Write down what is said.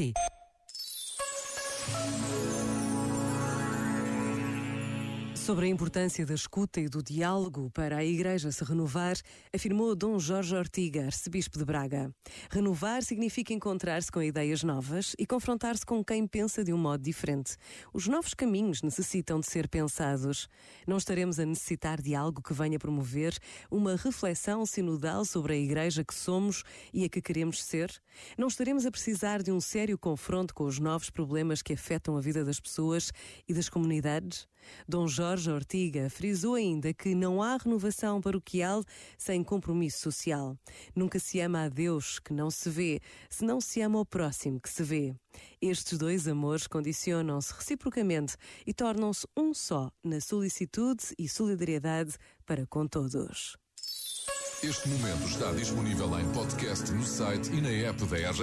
ti. Sobre a importância da escuta e do diálogo para a Igreja se renovar, afirmou Dom Jorge Ortiga, arcebispo de Braga. Renovar significa encontrar-se com ideias novas e confrontar-se com quem pensa de um modo diferente. Os novos caminhos necessitam de ser pensados. Não estaremos a necessitar de algo que venha promover uma reflexão sinodal sobre a Igreja que somos e a que queremos ser? Não estaremos a precisar de um sério confronto com os novos problemas que afetam a vida das pessoas e das comunidades? Dom Jorge Ortiga frisou ainda que não há renovação paroquial sem compromisso social. Nunca se ama a Deus que não se vê, se não se ama o próximo que se vê. Estes dois amores condicionam-se reciprocamente e tornam-se um só na solicitude e solidariedade para com todos. Este momento está disponível em podcast no site e na app da RGF.